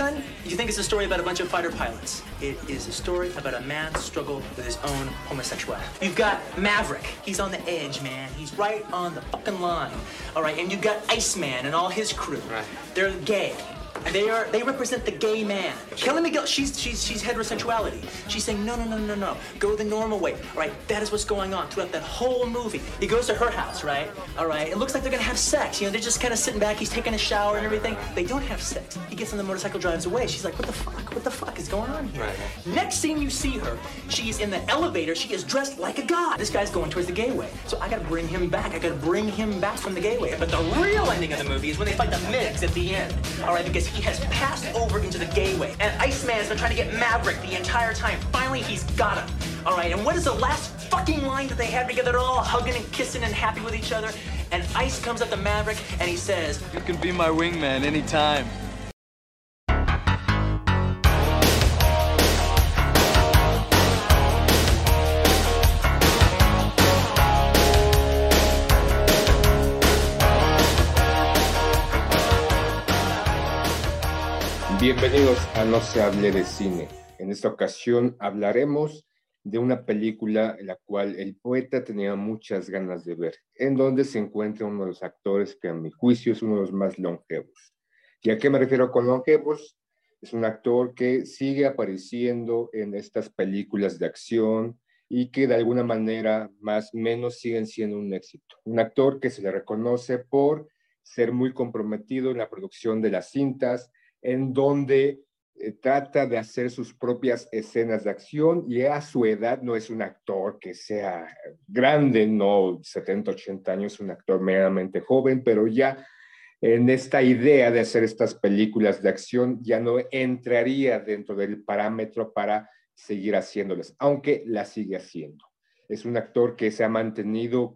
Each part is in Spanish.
Gun? You think it's a story about a bunch of fighter pilots. It is a story about a man's struggle with his own homosexuality. You've got Maverick. He's on the edge, man. He's right on the fucking line. All right, and you've got Iceman and all his crew. Right. They're gay. They are. They represent the gay man. Kelly McGill. She's she's she's heterosexuality. She's saying no no no no no. Go the normal way. All right. That is what's going on throughout that whole movie. He goes to her house, right? All right. It looks like they're gonna have sex. You know, they're just kind of sitting back. He's taking a shower and everything. They don't have sex. He gets on the motorcycle, drives away. She's like, what the fuck? What the fuck is going on here? Right. Next scene you see her, she is in the elevator. She is dressed like a god. This guy's going towards the gay way. So I gotta bring him back. I gotta bring him back from the gay way. But the real ending of the movie is when they fight the Migs at the end. All right, because he has passed over into the gay way. And Iceman's been trying to get Maverick the entire time. Finally, he's got him. All right, and what is the last fucking line that they have together? They're all hugging and kissing and happy with each other. And Ice comes up to Maverick and he says, You can be my wingman anytime. Bienvenidos a No se hable de cine. En esta ocasión hablaremos de una película en la cual el poeta tenía muchas ganas de ver, en donde se encuentra uno de los actores que a mi juicio es uno de los más longevos. ¿Y a qué me refiero con longevos? Es un actor que sigue apareciendo en estas películas de acción y que de alguna manera más o menos siguen siendo un éxito. Un actor que se le reconoce por ser muy comprometido en la producción de las cintas, en donde eh, trata de hacer sus propias escenas de acción y a su edad no es un actor que sea grande, no 70, 80 años, un actor meramente joven, pero ya en esta idea de hacer estas películas de acción ya no entraría dentro del parámetro para seguir haciéndolas, aunque las sigue haciendo. Es un actor que se ha mantenido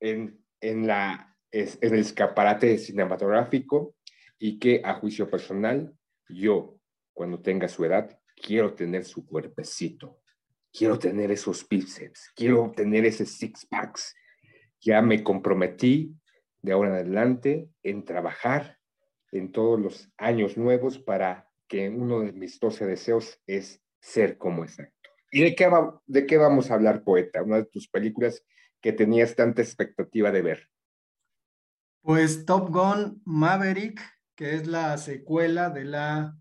en, en, la, es- en el escaparate cinematográfico y que a juicio personal, yo, cuando tenga su edad, quiero tener su cuerpecito, quiero tener esos bíceps, quiero tener ese six packs. Ya me comprometí de ahora en adelante en trabajar en todos los años nuevos para que uno de mis 12 deseos es ser como ese actor. ¿Y de qué, de qué vamos a hablar, poeta? Una de tus películas que tenías tanta expectativa de ver. Pues Top Gun Maverick, que es la secuela de la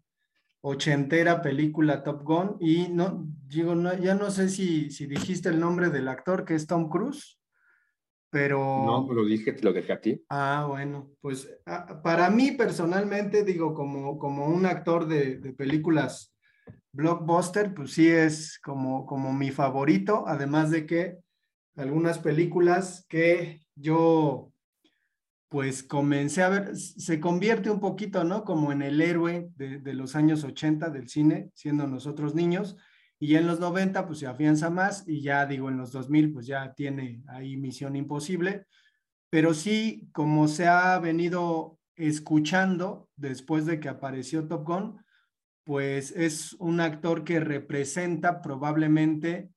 ochentera película Top Gun. Y no, digo, no, ya no sé si, si dijiste el nombre del actor, que es Tom Cruise, pero... No, lo dije, te lo dejé a ti. Ah, bueno, pues ah, para mí personalmente, digo, como, como un actor de, de películas blockbuster, pues sí es como, como mi favorito, además de que algunas películas que yo pues comencé a ver, se convierte un poquito, ¿no? Como en el héroe de, los años 80 del cine, siendo nosotros niños, y en los 90 pues se afianza más, y ya digo, en los 2000 pues ya tiene ahí Misión Imposible, pero sí, como se ha venido escuchando después de que apareció Top Gun, pues es un actor que representa probablemente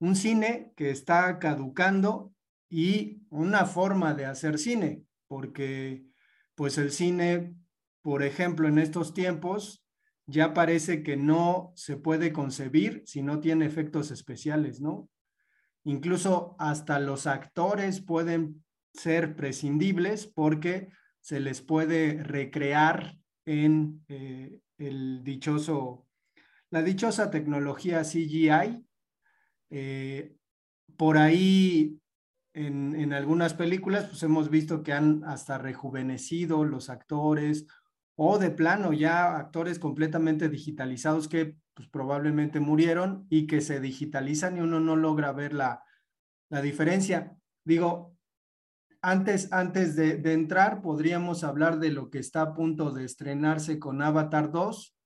un cine que está caducando y una forma de hacer cine, porque pues el cine, por ejemplo, en estos tiempos ya parece que no se puede concebir si no tiene efectos especiales, ¿no? Incluso hasta los actores pueden ser prescindibles porque se les puede recrear en eh, el dichoso, la dichosa tecnología CGI. Eh, por ahí, en, en, algunas películas, pues hemos visto que han hasta rejuvenecido los actores o de plano ya actores completamente digitalizados que pues, probablemente murieron y que se digitalizan y uno no logra ver la, la diferencia. Digo, antes, antes de, de, entrar, podríamos hablar de lo que está a punto de estrenarse con Avatar 2,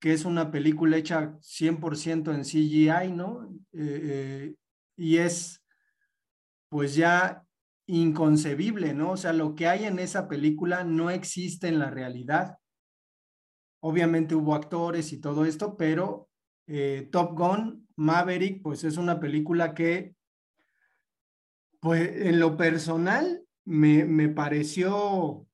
que es una película hecha 100% en CGI, ¿no? Eh, eh, y es, pues ya inconcebible, ¿no? O sea, lo que hay en esa película no existe en la realidad. Obviamente hubo actores y todo esto, pero eh, Top Gun, Maverick, pues es una película que pues en lo personal me, me, pareció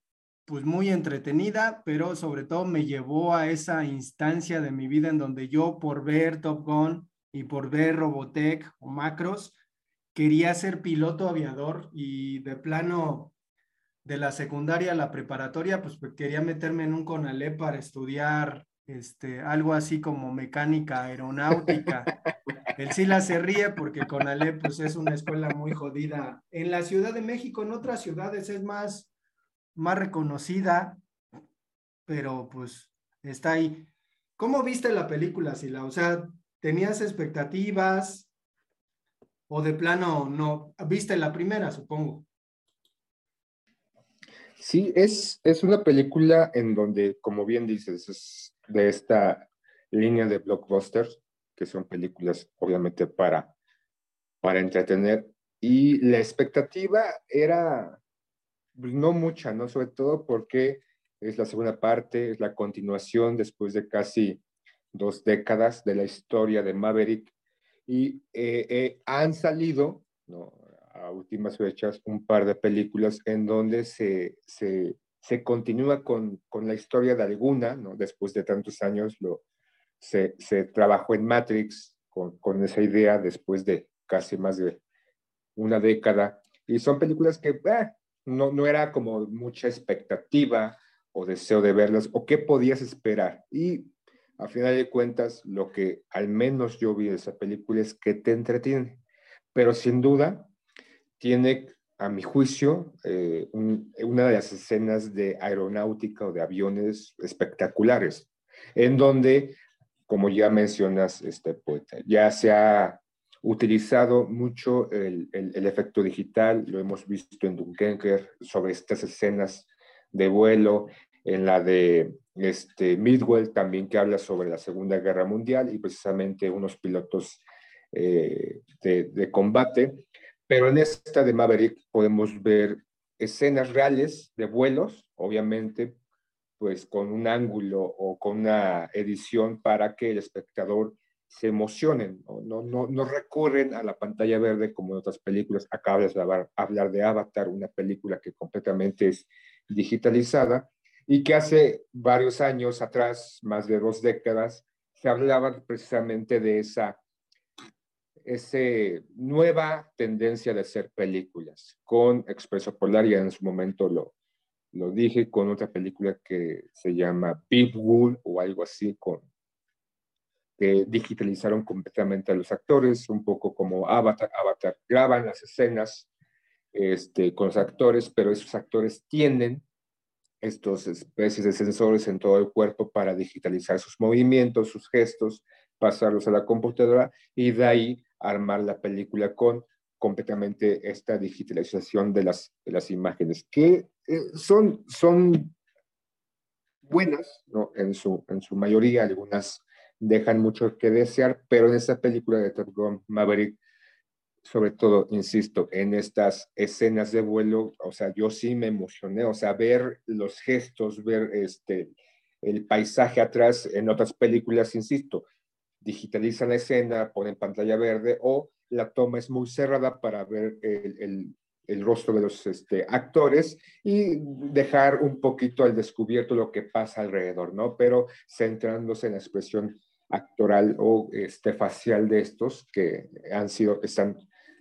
pues muy entretenida, pero sobre todo me llevó a esa instancia de mi vida en donde yo por ver Top Gun y por ver Robotech o Macros, quería ser piloto aviador y de plano de la secundaria a la preparatoria, pues quería meterme en un CONALE para estudiar este, algo así como mecánica aeronáutica. El Sila se ríe porque Conalé pues es una escuela muy jodida. En la Ciudad de México, en otras ciudades es más, más reconocida, pero pues está ahí. ¿Cómo viste la película, Sila? O sea, ¿tenías expectativas o de plano no? ¿Viste la primera, supongo? Sí, es, es una película en donde, como bien dices, es de esta línea de blockbusters, que son películas obviamente para, para entretener. Y la expectativa era pues, no mucha, ¿no? Sobre todo porque es la segunda parte, es la continuación después de casi dos décadas de la historia de Maverick. Y eh, eh, han salido, a últimas fechas, un par de películas en donde se, se se continúa con, con, la historia de alguna, ¿no? Después de tantos años lo, se, se trabajó en Matrix con, con, esa idea después de casi más de una década. Y son películas que eh, no, no era como mucha expectativa o deseo de verlas o qué podías esperar. Y a final de cuentas, lo que al menos yo vi de esa película es que te entretiene. Pero sin duda, tiene a mi juicio, eh, una de las escenas de aeronáutica o de aviones espectaculares, en donde, como ya mencionas, este poeta, ya se ha utilizado mucho el, el, efecto digital, lo hemos visto en Dunkerque sobre estas escenas de vuelo, en la de este, Midwell también que habla sobre la Segunda Guerra Mundial y precisamente unos pilotos eh, de, de combate. Pero en esta de Maverick podemos ver escenas reales de vuelos, obviamente, pues con un ángulo o con una edición para que el espectador se emocionen, no, no, no, recurren a la pantalla verde como en otras películas. Acabas de hablar, hablar de Avatar, una película que completamente es digitalizada y que hace varios años atrás, más de dos décadas, se hablaba precisamente de esa esa nueva tendencia de hacer películas con Expreso Polar, ya en su momento lo, lo dije, con otra película que se llama Pitbull o algo así, con, que digitalizaron completamente a los actores, un poco como Avatar. Avatar graban las escenas este, con los actores, pero esos actores tienen estos especies de sensores en todo el cuerpo para digitalizar sus movimientos, sus gestos, pasarlos a la computadora y de ahí armar la película con completamente esta digitalización de las, de las imágenes, que eh, son, son buenas, ¿no? En su, en su mayoría, algunas dejan mucho que desear, pero en esta película de Top Gun Maverick, sobre todo, insisto, en estas escenas de vuelo, o sea, yo sí me emocioné, o sea, ver los gestos, ver este, el paisaje atrás en otras películas, insisto, digitalizan la escena, ponen pantalla verde o la toma es muy cerrada para ver el, el, rostro de los este, actores y dejar un poquito al descubierto lo que pasa alrededor, ¿no? Pero centrándose en la expresión actoral o este, facial de estos que han sido, están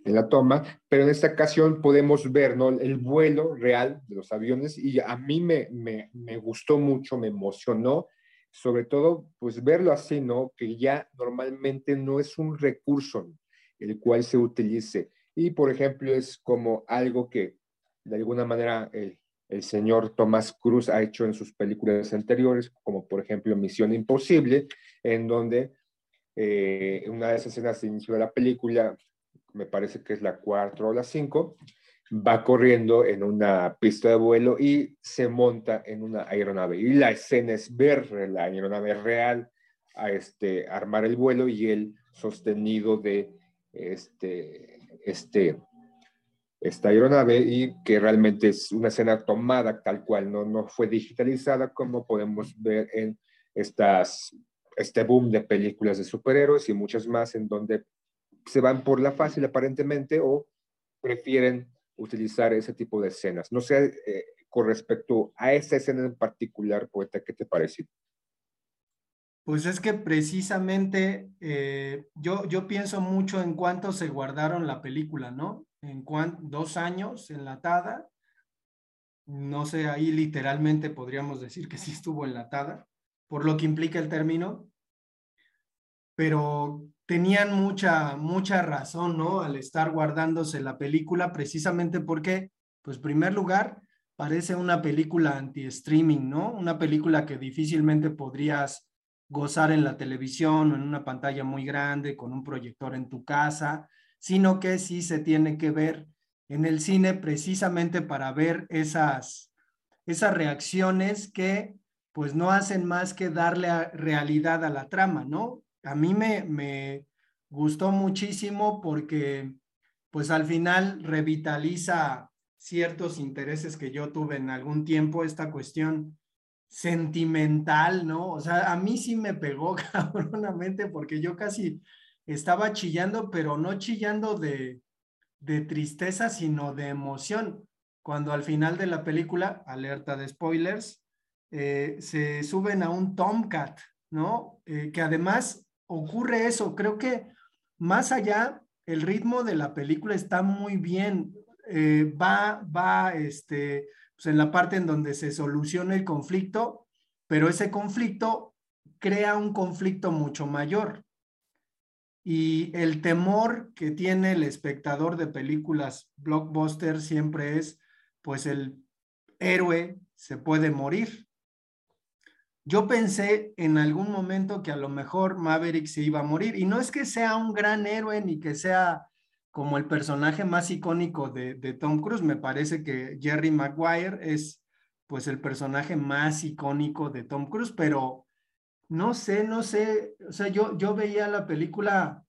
en la toma, pero en esta ocasión podemos ver ¿no? el vuelo real de los aviones y a mí me, me, me gustó mucho, me emocionó, sobre todo pues verlo así, ¿no? Que ya normalmente no es un recurso el cual se utilice. Y por ejemplo es como algo que de alguna manera el, el señor Tomás Cruz ha hecho en sus películas anteriores, como por ejemplo Misión Imposible, en donde eh, una de esas escenas de inicio de la película, me parece que es la 4 o la 5, va corriendo en una pista de vuelo y se monta en una aeronave. Y la escena es ver la aeronave real a este, armar el vuelo y él sostenido de este, este, esta aeronave y que realmente es una escena tomada tal cual, no, no fue digitalizada como podemos ver en estas, este boom de películas de superhéroes y muchas más en donde se van por la fácil aparentemente o prefieren utilizar ese tipo de escenas. No sé, eh, con respecto a esa escena en particular, poeta, ¿qué te parece? Pues es que precisamente eh, yo, yo pienso mucho en cuánto se guardaron la película, ¿no? En dos años enlatada. No sé, ahí literalmente podríamos decir que sí estuvo enlatada, por lo que implica el término. Pero tenían mucha, mucha razón, ¿no? Al estar guardándose la película, precisamente porque, pues, primer lugar, parece una película anti-streaming, ¿no? Una película que difícilmente podrías gozar en la televisión o en una pantalla muy grande con un proyector en tu casa, sino que sí se tiene que ver en el cine precisamente para ver esas, esas reacciones que pues no hacen más que darle realidad a la trama, ¿no? A mí me, me gustó muchísimo porque pues al final revitaliza ciertos intereses que yo tuve en algún tiempo, esta cuestión sentimental, ¿no? O sea, a mí sí me pegó cabronamente porque yo casi estaba chillando, pero no chillando de, de tristeza, sino de emoción. Cuando al final de la película, alerta de spoilers, eh, se suben a un Tomcat, ¿no? Eh, que además ocurre eso. Creo que más allá, el ritmo de la película está muy bien. Eh, va, va, este, pues en la parte en donde se soluciona el conflicto, pero ese conflicto crea un conflicto mucho mayor. Y el temor que tiene el espectador de películas blockbuster siempre es, pues el héroe se puede morir. Yo pensé en algún momento que a lo mejor Maverick se iba a morir y no es que sea un gran héroe ni que sea como el personaje más icónico de, Tom Cruise. Me parece que Jerry Maguire es pues el personaje más icónico de Tom Cruise, pero no sé, no sé, o sea, yo, yo veía la película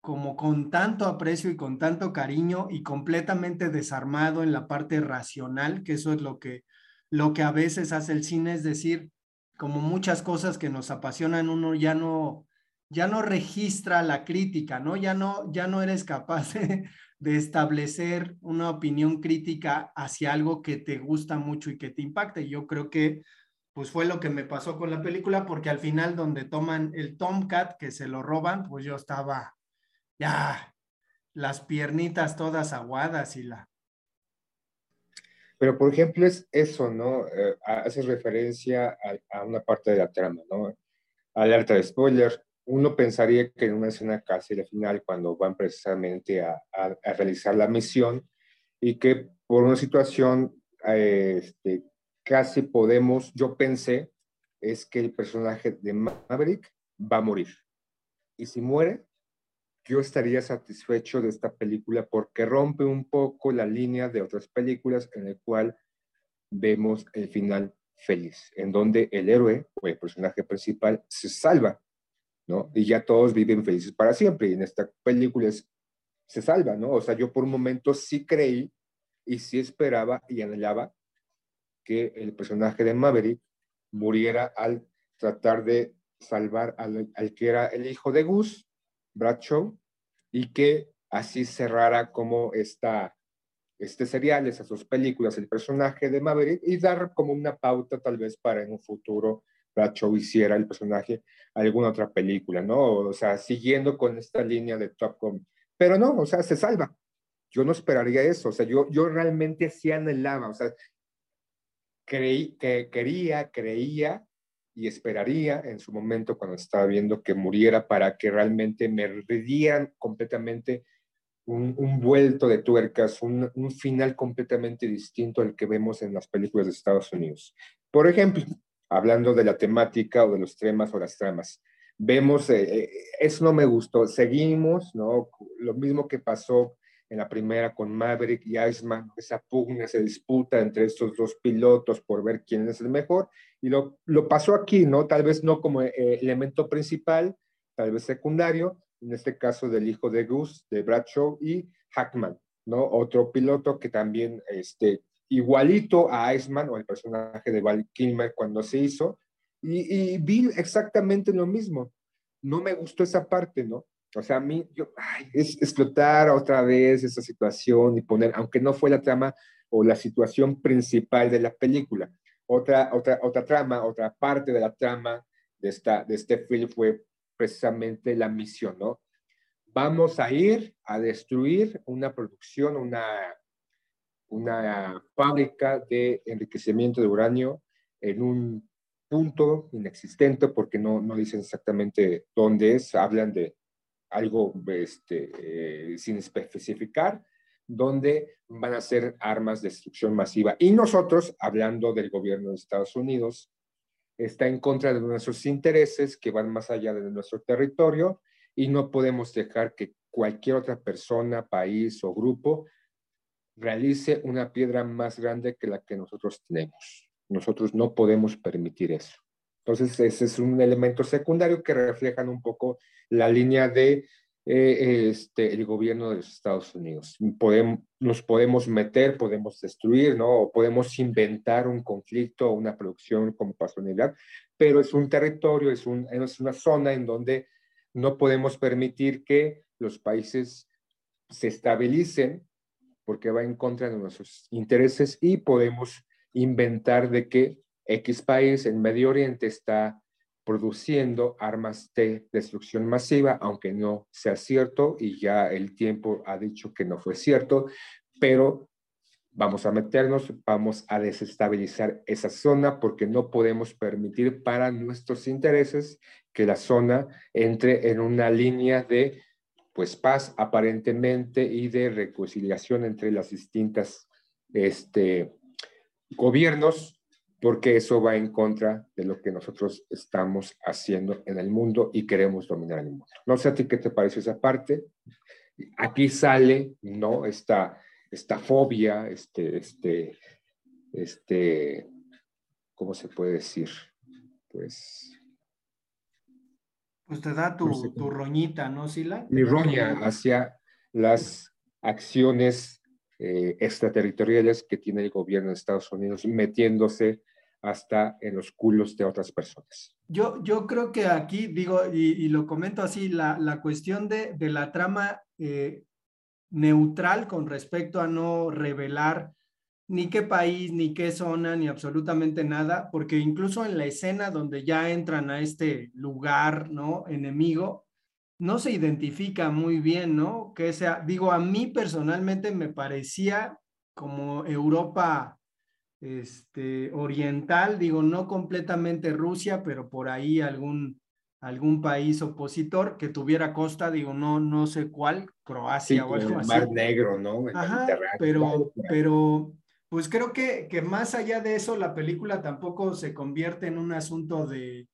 como con tanto aprecio y con tanto cariño y completamente desarmado en la parte racional, que eso es lo que, lo que a veces hace el cine, es decir, como muchas cosas que nos apasionan, uno ya no, ya no registra la crítica, ¿no? Ya no, ya no eres capaz de, establecer una opinión crítica hacia algo que te gusta mucho y que te impacta. Y yo creo que pues fue lo que me pasó con la película, porque al final donde toman el Tomcat, que se lo roban, pues yo estaba ya las piernitas todas aguadas y la... Pero por ejemplo es eso, ¿no? Eh, hace referencia a, a, una parte de la trama, ¿no? Alerta de spoiler, uno pensaría que en una escena casi la final, cuando van precisamente a, realizar la misión, y que por una situación este, casi podemos, yo pensé, es que el personaje de Maverick va a morir. Y si muere, yo estaría satisfecho de esta película porque rompe un poco la línea de otras películas en el cual vemos el final feliz, en donde el héroe o el personaje principal se salva, ¿no? Y ya todos viven felices para siempre. Y en esta película se salva, ¿no? O sea, yo por un momento sí creí y sí esperaba y anhelaba que el personaje de Maverick muriera al tratar de salvar al, al que era el hijo de Gus, Bradshaw, y que así cerrara como esta este serial, esas dos películas, el personaje de Maverick y dar como una pauta tal vez para en un futuro Bradshaw hiciera el personaje alguna otra película, ¿no? O sea, siguiendo con esta línea de Top. Pero no, o sea, se salva. Yo no esperaría eso, o sea, yo, yo realmente sí anhelaba, o sea, creí, que quería, creía y esperaría en su momento cuando estaba viendo que muriera para que realmente me dieran completamente un, vuelto de tuercas, un, final completamente distinto al que vemos en las películas de Estados Unidos. Por ejemplo, hablando de la temática o de los temas o las tramas, vemos, eh, eh, eso no me gustó, seguimos, ¿no? Lo mismo que pasó en la primera con Maverick y Iceman, esa pugna, esa disputa entre estos dos pilotos por ver quién es el mejor, y lo, lo pasó aquí, ¿no? Tal vez no como eh, elemento principal, tal vez secundario, en este caso del hijo de Gus, de Bradshaw, y Hackman, ¿no? Otro piloto que también, este, igualito a Iceman o el personaje de Val Kilmer cuando se hizo, y, y vi exactamente lo mismo. No me gustó esa parte, ¿no? O sea, a mí, yo, ay, es explotar otra vez esa situación y poner, aunque no fue la trama o la situación principal de la película, otra, otra, otra trama, otra parte de la trama de, esta, de este film fue precisamente la misión, ¿no? Vamos a ir a destruir una producción, una, una fábrica de enriquecimiento de uranio en un punto inexistente, porque no, no dicen exactamente dónde es, hablan de algo este, eh, sin especificar, donde van a ser armas de destrucción masiva. Y nosotros, hablando del gobierno de Estados Unidos, está en contra de nuestros intereses que van más allá de nuestro territorio y no podemos dejar que cualquier otra persona, país o grupo realice una piedra más grande que la que nosotros tenemos. Nosotros no podemos permitir eso. Entonces, ese es un elemento secundario que reflejan un poco la línea de eh, este, el gobierno de los Estados Unidos. Podemos, nos podemos meter, podemos destruir, ¿no? O podemos inventar un conflicto o una producción como pasó en Irak, pero es un territorio, es, un, es una zona en donde no podemos permitir que los países se estabilicen porque va en contra de nuestros intereses y podemos inventar de que X país en Medio Oriente está produciendo armas de destrucción masiva, aunque no sea cierto y ya el tiempo ha dicho que no fue cierto, pero vamos a meternos, vamos a desestabilizar esa zona porque no podemos permitir para nuestros intereses que la zona entre en una línea de pues paz aparentemente y de reconciliación entre las distintas este, gobiernos porque eso va en contra de lo que nosotros estamos haciendo en el mundo y queremos dominar el mundo. No sé a ti qué te parece esa parte. Aquí sale, ¿no? Esta, esta fobia, este, este, este, ¿cómo se puede decir? Pues... Pues te da tu, tu roñita, ¿no, Sila? Mi roña hacia las acciones eh, extraterritoriales que tiene el gobierno de Estados Unidos metiéndose hasta en los culos de otras personas. Yo, yo creo que aquí, digo, y, lo comento así, la, la cuestión de, de, la trama eh, neutral con respecto a no revelar ni qué país, ni qué zona, ni absolutamente nada, porque incluso en la escena donde ya entran a este lugar, ¿no? Enemigo, no se identifica muy bien, ¿no? Que sea, digo, a mí personalmente me parecía como Europa este, oriental, digo, no completamente Rusia, pero por ahí algún, algún país opositor que tuviera costa, digo, no, no sé cuál, Croacia o algo el Mar Negro, ¿no? Ajá, pero, pero, pues creo que, que más allá de eso, la película tampoco se convierte en un asunto de,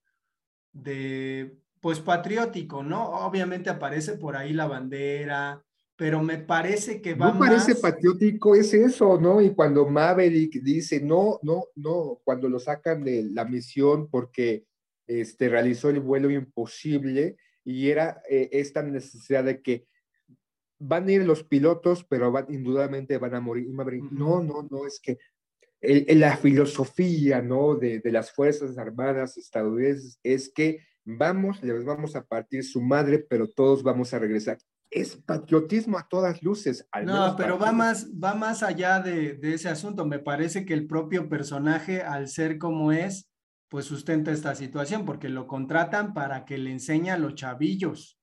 de pues patriótico, ¿no? Obviamente aparece por ahí la bandera, pero me parece que va No parece más- patriótico, es eso, ¿no? Y cuando Maverick dice, no, no, no, cuando lo sacan de la misión porque este, realizó el vuelo imposible y era eh, esta necesidad de que van a ir los pilotos, pero van, indudablemente van a morir. Y Maverick, no, no, no, es que el- el- la filosofía, ¿no? De, de las Fuerzas Armadas estadounidenses es que vamos, les vamos a partir su madre, pero todos vamos a regresar. Es patriotismo a todas luces. Al No, pero va más, va más allá de, de ese asunto. Me parece que el propio personaje, al ser como es, pues sustenta esta situación, porque lo contratan para que le enseñe a los chavillos.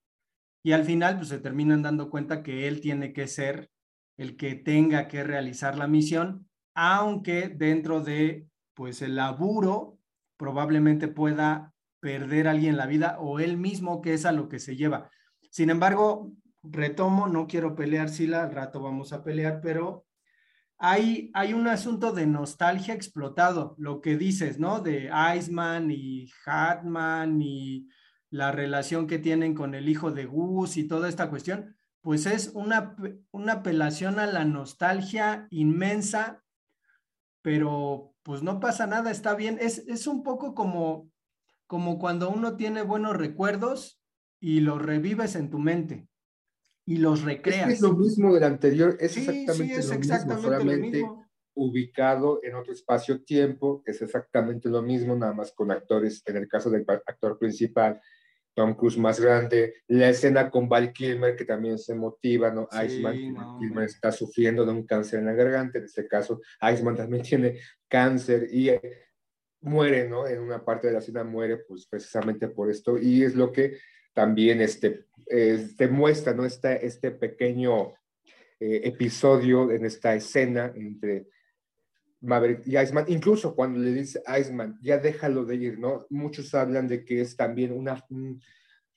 Y al final, pues se terminan dando cuenta que él tiene que ser el que tenga que realizar la misión, aunque dentro de, pues, el laburo, probablemente pueda perder a alguien la vida o él mismo, que es a lo que se lleva. Sin embargo, retomo, no quiero pelear, Sila, al rato vamos a pelear, pero hay, hay un asunto de nostalgia explotado, lo que dices, ¿no? De Iceman y Hatman y la relación que tienen con el hijo de Gus y toda esta cuestión, pues es una, una apelación a la nostalgia inmensa, pero pues no pasa nada, está bien. Es, es un poco como, como cuando uno tiene buenos recuerdos y los revives en tu mente y los Es que recreas. es lo mismo del anterior, es Sí, exactamente sí, es lo exactamente mismo, lo solamente mismo. ubicado en otro espacio-tiempo, es exactamente lo mismo, nada más con actores, en el caso del actor principal, Tom Cruise más grande, la escena con Val Kilmer, que también se motiva, ¿no? Sí, Iceman, no. Kilmer está sufriendo de un cáncer en la garganta, en este caso, Iceman también tiene cáncer y eh, muere, ¿no? En una parte de la escena muere, pues precisamente por esto, y es lo que también este, eh, te muestra, ¿no? Esta, este pequeño eh, episodio en esta escena entre Maverick y Iceman, incluso cuando le dice a Iceman, ya déjalo de ir, ¿no? Muchos hablan de que es también una, un,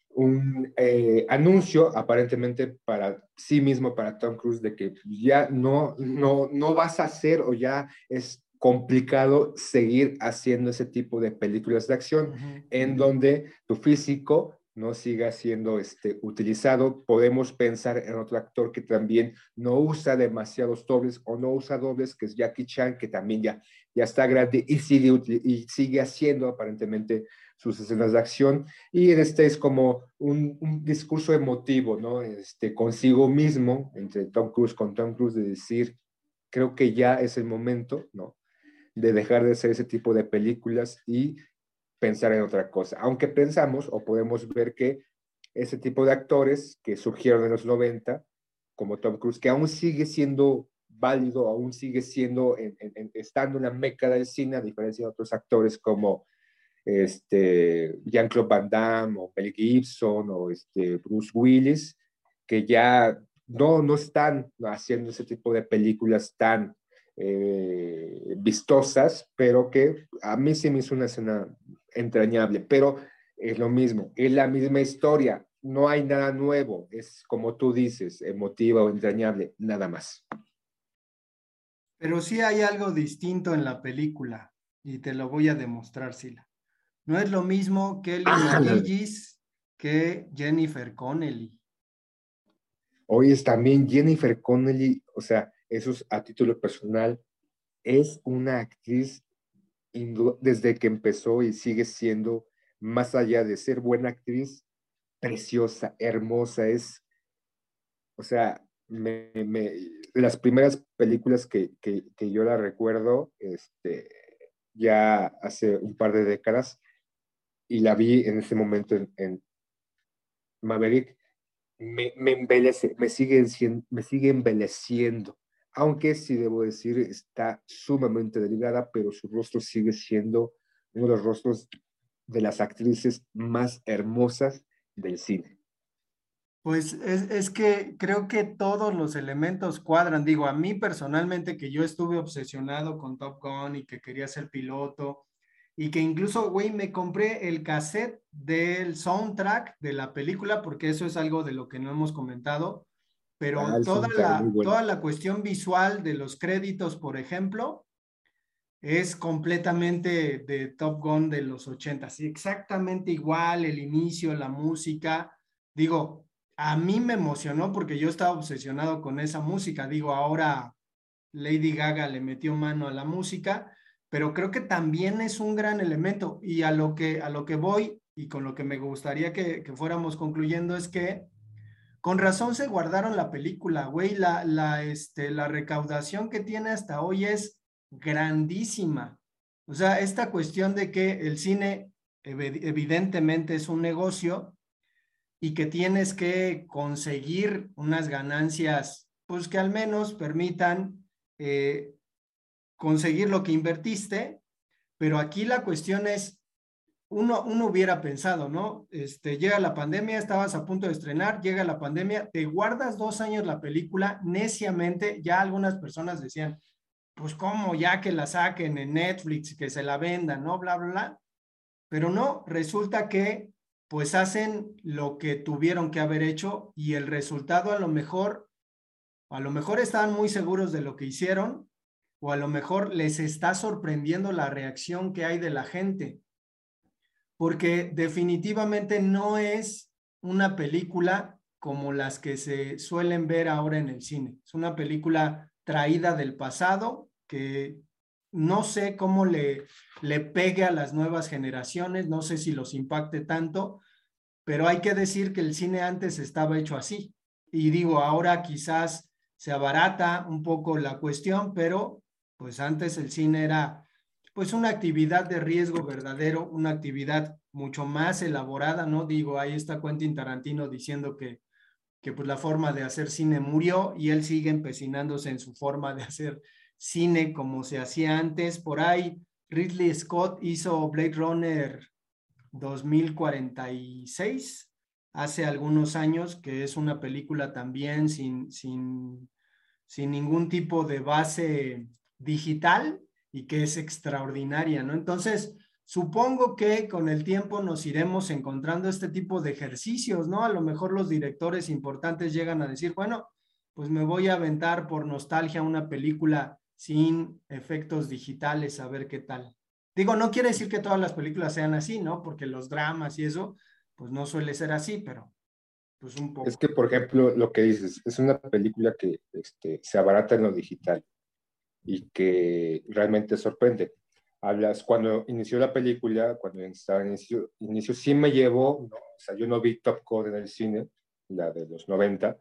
un, eh, anuncio aparentemente para sí mismo, para Tom Cruise, de que ya no, no, no vas a hacer o ya es complicado seguir haciendo ese tipo de películas de acción Ujú. en donde tu físico no siga siendo este, utilizado. Podemos pensar en otro actor que también no usa demasiados dobles o no usa dobles, que es Jackie Chan, que también ya, ya está grande y sigue, y sigue haciendo aparentemente sus escenas de acción. Y este es como un, un discurso emotivo, ¿no? Este, consigo mismo, entre Tom Cruise con Tom Cruise, de decir, creo que ya es el momento, ¿no? De dejar de hacer ese tipo de películas y pensar en otra cosa. Aunque pensamos o podemos ver que ese tipo de actores que surgieron en los 90, como Tom Cruise, que aún sigue siendo válido, aún sigue siendo, en- en- estando en la meca del cine, a diferencia de otros actores como este, Jean-Claude Van Damme o Mel Gibson o este, Bruce Willis, que ya no, no están haciendo ese tipo de películas tan eh, vistosas, pero que a mí sí me hizo una escena entrañable, pero es lo mismo, es la misma historia, no hay nada nuevo, es como tú dices, emotiva o entrañable, nada más. Pero sí hay algo distinto en la película y te lo voy a demostrar, Sila. No es lo mismo Kelly. McGillis que Jennifer Connelly. Hoy es también Jennifer Connelly, o sea, eso es a título personal, es una actriz desde que empezó y sigue siendo, más allá de ser buena actriz, preciosa, hermosa, es, o sea, las primeras películas que, que, yo la recuerdo, este, ya hace un par de décadas, y la vi en ese momento en, Maverick, me, me embelece, me sigue, me sigue embeleciendo. Aunque sí debo decir, está sumamente delgada, pero su rostro sigue siendo uno de los rostros de las actrices más hermosas del cine. Pues es, es que creo que todos los elementos cuadran. Digo, a mí personalmente que yo estuve obsesionado con Top Gun y que quería ser piloto y que incluso, güey, me compré el cassette del soundtrack de la película porque eso es algo de lo que no hemos comentado, pero Ah, toda la, bueno. toda la cuestión visual de los créditos, por ejemplo, es completamente de Top Gun de los 80, sí, exactamente igual, el inicio, la música. Digo, a mí me emocionó porque yo estaba obsesionado con esa música. Digo, ahora Lady Gaga le metió mano a la música, pero creo que también es un gran elemento. Y a lo que, a lo que voy y con lo que me gustaría que, que fuéramos concluyendo es que con razón se guardaron la película, güey. La, la, este, la recaudación que tiene hasta hoy es grandísima. O sea, esta cuestión de que el cine evidentemente es un negocio y que tienes que conseguir unas ganancias, pues que al menos permitan eh, conseguir lo que invertiste, pero aquí la cuestión es, uno, uno hubiera pensado, ¿no? Este, llega la pandemia, estabas a punto de estrenar, llega la pandemia, te guardas dos años la película neciamente, ya algunas personas decían, pues cómo, ya que la saquen en Netflix, que se la vendan, ¿no? Bla, bla, bla. Pero no, resulta que pues hacen lo que tuvieron que haber hecho y el resultado a lo mejor, a lo mejor estaban muy seguros de lo que hicieron o a lo mejor les está sorprendiendo la reacción que hay de la gente. Porque definitivamente no es una película como las que se suelen ver ahora en el cine. Es una película traída del pasado, que no sé cómo le, le pegue a las nuevas generaciones, no sé si los impacte tanto, pero hay que decir que el cine antes estaba hecho así. Y digo, ahora quizás se abarata un poco la cuestión, pero pues antes el cine era pues una actividad de riesgo verdadero, una actividad mucho más elaborada, ¿no? Digo, ahí está Quentin Tarantino diciendo que, que pues la forma de hacer cine murió y él sigue empecinándose en su forma de hacer cine como se hacía antes. Por ahí, Ridley Scott hizo Blade Runner 2046 hace algunos años, que es una película también sin, sin, sin ningún tipo de base digital y que es extraordinaria, ¿no? Entonces, supongo que con el tiempo nos iremos encontrando este tipo de ejercicios, ¿no? A lo mejor los directores importantes llegan a decir, bueno, pues me voy a aventar por nostalgia una película sin efectos digitales, a ver qué tal. Digo, no quiere decir que todas las películas sean así, ¿no? Porque los dramas y eso, pues no suele ser así, pero pues un poco. Es que, por ejemplo, lo que dices, es una película que este, se abarata en lo digital y que realmente sorprende. Hablas, cuando inició la película, cuando estaba en inicio, inicio sí me llevó, ¿no? o sea, yo no vi Top Gun en el cine, la de los 90,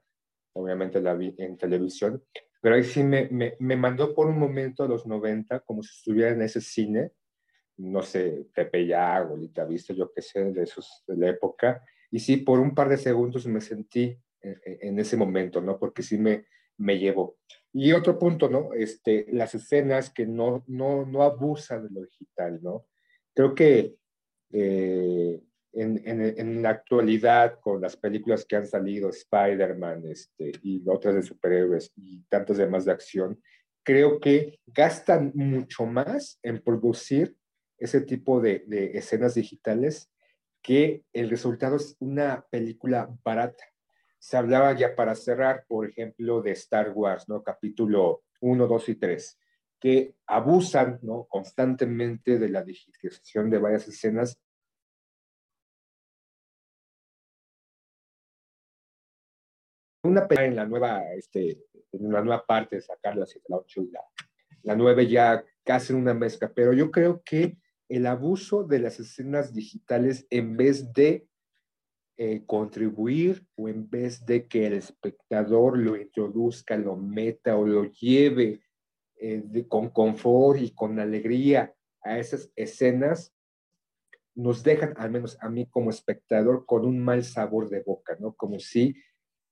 obviamente la vi en televisión, pero ahí sí me, me, me, mandó por un momento a los 90 como si estuviera en ese cine, no sé, Pepe Ya, Golita Vista, yo qué sé, de, esos, de la época, y sí, por un par de segundos me sentí en, en ese momento, ¿no? Porque sí me, me llevó. Y otro punto, ¿no? Este, las escenas que no, no, no abusan de lo digital, ¿no? Creo que eh, en, en, la actualidad, con las películas que han salido, Spider-Man este, y otras de superhéroes y tantas demás de acción, creo que gastan mucho más en producir ese tipo de, de escenas digitales que el resultado es una película barata. Se hablaba ya para cerrar, por ejemplo, de Star Wars, ¿no? Capítulo 1, 2 y 3, que abusan, ¿no? Constantemente de la digitalización de varias escenas una pena en la nueva, este, en la nueva parte de sacar la 7, la 8 y la, la 9 ya casi una mezcla, pero yo creo que el abuso de las escenas digitales en vez de eh, contribuir o en vez de que el espectador lo introduzca, lo meta o lo lleve eh, con confort y con alegría a esas escenas, nos dejan, al menos a mí como espectador, con un mal sabor de boca, ¿no? Como si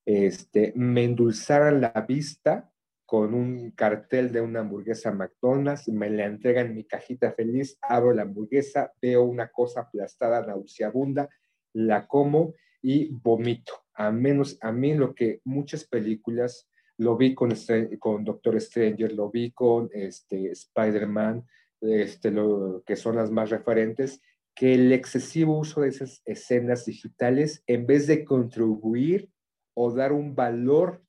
este, me endulzaran la vista con un cartel de una hamburguesa McDonald's, me la entregan en mi cajita feliz, abro la hamburguesa, veo una cosa aplastada, nauseabunda, la como y vomito. A menos, a mí lo que muchas películas, lo vi con, con Doctor Stranger, lo vi con este, Spider-Man, este, lo, que son las más referentes, que el excesivo uso de esas escenas digitales, en vez de contribuir o dar un valor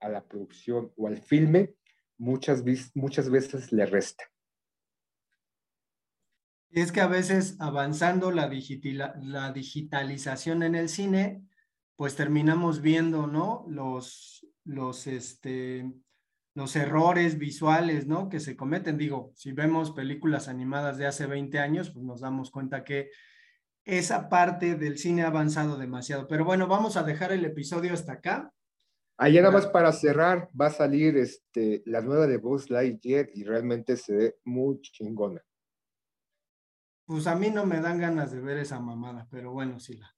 a la producción o al filme, muchas, muchas veces le resta. Es que a veces avanzando la, la digitalización en el cine, pues terminamos viendo, ¿no? Los, los, este, los errores visuales, ¿no? Que se cometen. Digo, si vemos películas animadas de hace 20 años, pues nos damos cuenta que esa parte del cine ha avanzado demasiado. Pero bueno, vamos a dejar el episodio hasta acá. Allá nada más para cerrar, va a salir este, la nueva de Buzz Lightyear y realmente se ve muy chingona. Pues a mí no me dan ganas de ver esa mamada, pero bueno, sí la.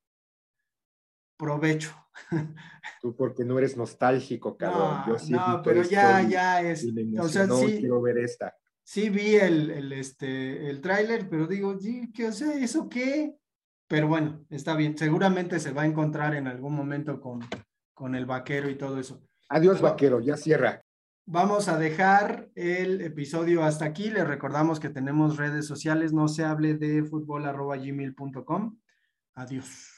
Provecho. Tú porque no eres nostálgico, cabrón. No, no pero ya, ya es. O sea, sí, quiero ver esta. Sí vi el, el, este, el tráiler, pero digo, ¿qué, o sea, ¿eso qué? Pero bueno, está bien. Seguramente se va a encontrar en algún momento con, con el vaquero y todo eso. Adiós, vaquero, ya cierra. Vamos a dejar el episodio hasta aquí. Les recordamos que tenemos redes sociales. No se hable de fútbol. Adiós.